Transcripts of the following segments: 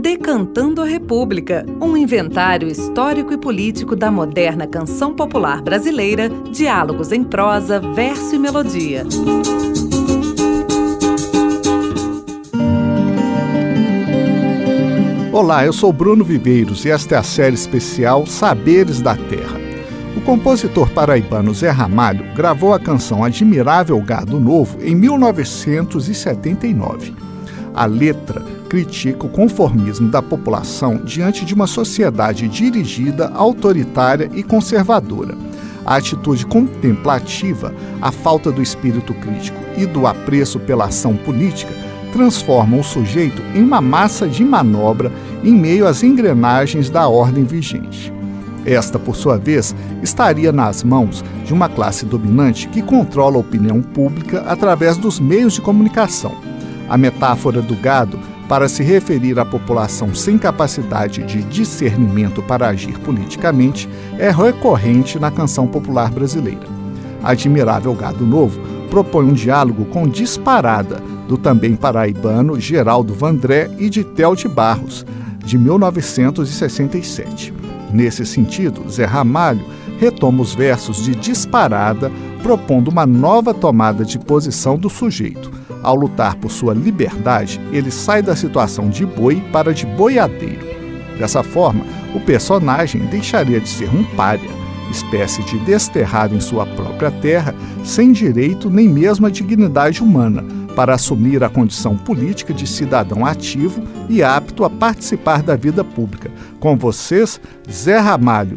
Decantando a República, um inventário histórico e político da moderna canção popular brasileira, diálogos em prosa, verso e melodia. Olá, eu sou Bruno Viveiros e esta é a série especial Saberes da Terra. O compositor paraibano Zé Ramalho gravou a canção Admirável Gado Novo em 1979. A letra critica o conformismo da população diante de uma sociedade dirigida, autoritária e conservadora. A atitude contemplativa, a falta do espírito crítico e do apreço pela ação política transformam o sujeito em uma massa de manobra em meio às engrenagens da ordem vigente. Esta, por sua vez, estaria nas mãos de uma classe dominante que controla a opinião pública através dos meios de comunicação. A metáfora do gado, para se referir à população sem capacidade de discernimento para agir politicamente, é recorrente na canção popular brasileira. Admirável Gado Novo propõe um diálogo com disparada do também paraibano Geraldo Vandré e de Tel de Barros, de 1967. Nesse sentido, Zé Ramalho retoma os versos de disparada, propondo uma nova tomada de posição do sujeito. Ao lutar por sua liberdade, ele sai da situação de boi para de boiadeiro. Dessa forma, o personagem deixaria de ser um pária, espécie de desterrado em sua própria terra, sem direito nem mesmo a dignidade humana, para assumir a condição política de cidadão ativo e apto a participar da vida pública. Com vocês, Zé Ramalho.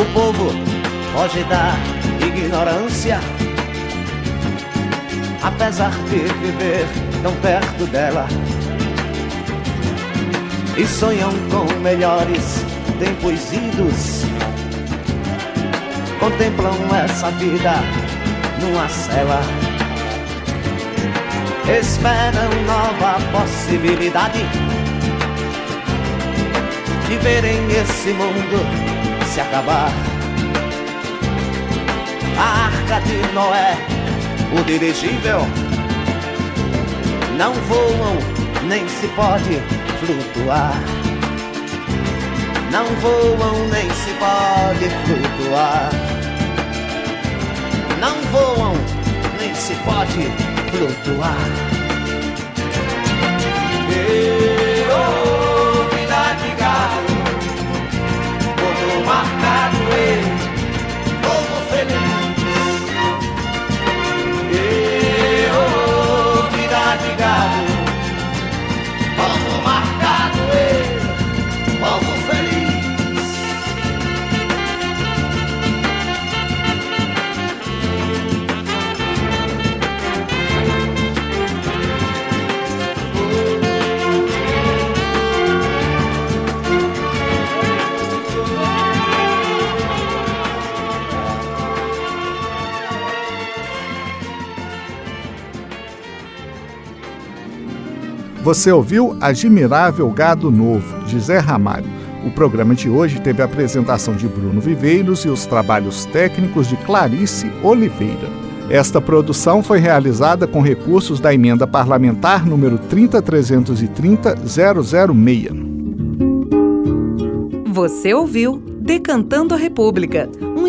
O povo foge da ignorância apesar de viver tão perto dela. E sonham com melhores tempos idos. Contemplam essa vida numa cela. Esperam nova possibilidade de verem esse mundo se acabar. A arca de Noé, o dirigível, não voam nem se pode flutuar. Não voam nem se pode flutuar. Não voam nem se pode flutuar. Você ouviu Admirável Gado Novo, de Zé Ramalho. O programa de hoje teve a apresentação de Bruno Viveiros e os trabalhos técnicos de Clarice Oliveira. Esta produção foi realizada com recursos da emenda parlamentar número 30330-006. Você ouviu Decantando a República,